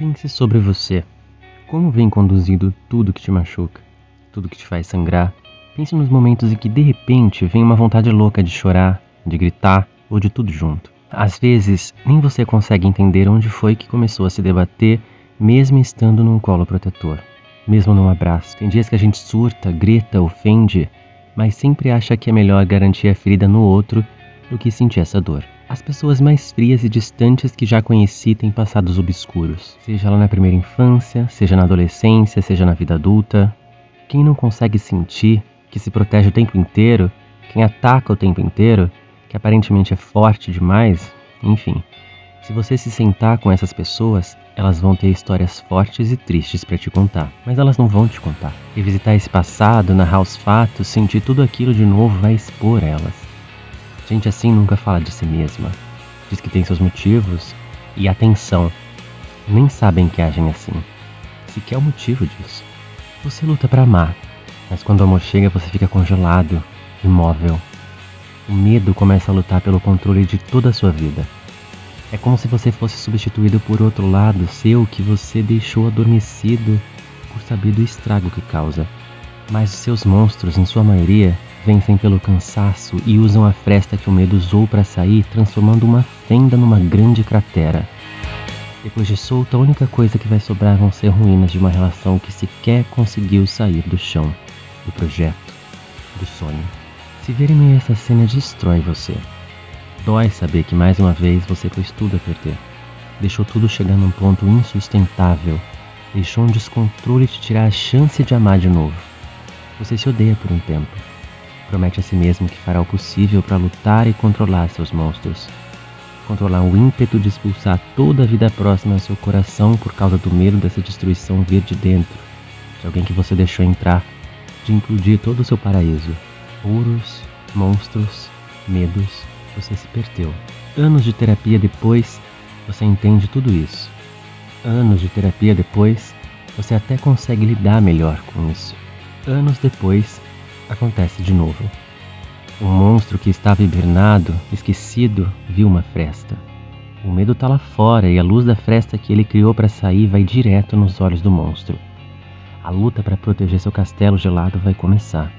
Pense sobre você. Como vem conduzindo tudo que te machuca, tudo que te faz sangrar? Pense nos momentos em que de repente vem uma vontade louca de chorar, de gritar ou de tudo junto. Às vezes, nem você consegue entender onde foi que começou a se debater, mesmo estando num colo protetor, mesmo num abraço. Tem dias que a gente surta, grita, ofende, mas sempre acha que é melhor garantir a ferida no outro do que sentir essa dor. As pessoas mais frias e distantes que já conheci têm passados obscuros, seja lá na primeira infância, seja na adolescência, seja na vida adulta. Quem não consegue sentir, que se protege o tempo inteiro, quem ataca o tempo inteiro, que aparentemente é forte demais, enfim. Se você se sentar com essas pessoas, elas vão ter histórias fortes e tristes para te contar, mas elas não vão te contar. Revisitar esse passado, narrar os fatos, sentir tudo aquilo de novo vai expor elas. Gente assim nunca fala de si mesma. Diz que tem seus motivos e atenção. Nem sabem que agem assim. Se quer o motivo disso. Você luta para amar, mas quando o amor chega você fica congelado, imóvel. O medo começa a lutar pelo controle de toda a sua vida. É como se você fosse substituído por outro lado seu que você deixou adormecido por saber do estrago que causa. Mas os seus monstros, em sua maioria, vencem pelo cansaço e usam a fresta que o medo usou para sair, transformando uma fenda numa grande cratera. Depois de solta, a única coisa que vai sobrar vão ser ruínas de uma relação que sequer conseguiu sair do chão, do projeto, do sonho. Se ver em meio a essa cena destrói você. Dói saber que mais uma vez você pôs tudo a perder. Deixou tudo chegar num ponto insustentável. Deixou um descontrole te tirar a chance de amar de novo. Você se odeia por um tempo. Promete a si mesmo que fará o possível para lutar e controlar seus monstros. Controlar o ímpeto de expulsar toda a vida próxima ao seu coração por causa do medo dessa destruição vir de dentro, de alguém que você deixou entrar, de implodir todo o seu paraíso. Ouros, monstros, medos, você se perdeu. Anos de terapia depois, você entende tudo isso. Anos de terapia depois, você até consegue lidar melhor com isso. Anos depois, acontece de novo. Um monstro que estava hibernado, esquecido, viu uma fresta. O medo está lá fora e a luz da fresta que ele criou para sair vai direto nos olhos do monstro. A luta para proteger seu castelo gelado vai começar.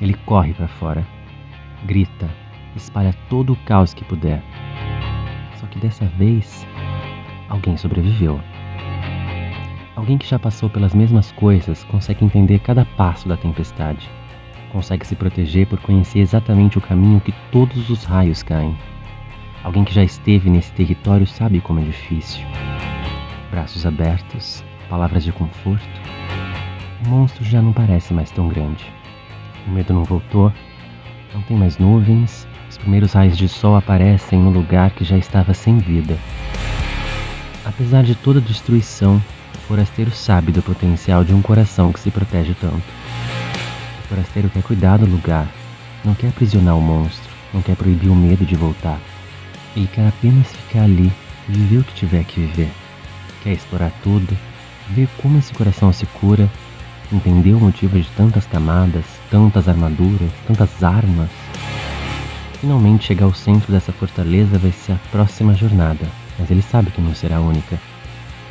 Ele corre para fora, grita, espalha todo o caos que puder. Só que dessa vez, alguém sobreviveu. Alguém que já passou pelas mesmas coisas consegue entender cada passo da tempestade. Consegue se proteger por conhecer exatamente o caminho que todos os raios caem. Alguém que já esteve nesse território sabe como é difícil. Braços abertos, palavras de conforto. O monstro já não parece mais tão grande. O medo não voltou, não tem mais nuvens, os primeiros raios de sol aparecem no lugar que já estava sem vida. Apesar de toda a destruição, o forasteiro sabe do potencial de um coração que se protege tanto. O forasteiro quer cuidar do lugar, não quer aprisionar o monstro, não quer proibir o medo de voltar. Ele quer apenas ficar ali e viver o que tiver que viver. Quer explorar tudo, ver como esse coração se cura, entender o motivo de tantas camadas, tantas armaduras, tantas armas. Finalmente chegar ao centro dessa fortaleza vai ser a próxima jornada, mas ele sabe que não será a única.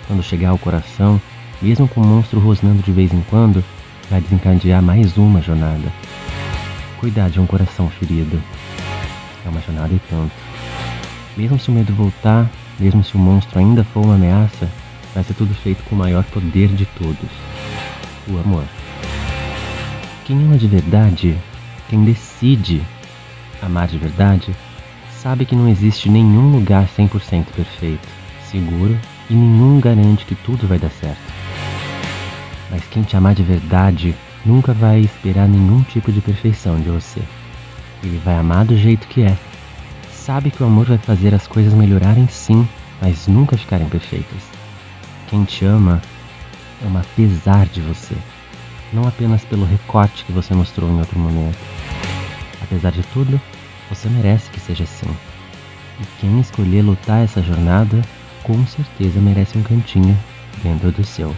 Quando chegar ao coração, mesmo com o monstro rosnando de vez em quando, vai desencadear mais uma jornada. Cuidar de um coração ferido é uma jornada e tanto. Mesmo se o medo voltar, mesmo se o monstro ainda for uma ameaça, vai ser tudo feito com o maior poder de todos: o amor. Quem ama de verdade, quem decide amar de verdade, sabe que não existe nenhum lugar 100% perfeito, seguro e nenhum garante que tudo vai dar certo. Mas quem te amar de verdade nunca vai esperar nenhum tipo de perfeição de você. Ele vai amar do jeito que é. Sabe que o amor vai fazer as coisas melhorarem sim, mas nunca ficarem perfeitas. Quem te ama ama apesar de você, não apenas pelo recorte que você mostrou em outro momento. Apesar de tudo, você merece que seja assim. E quem escolher lutar essa jornada, com certeza merece um cantinho dentro do seu.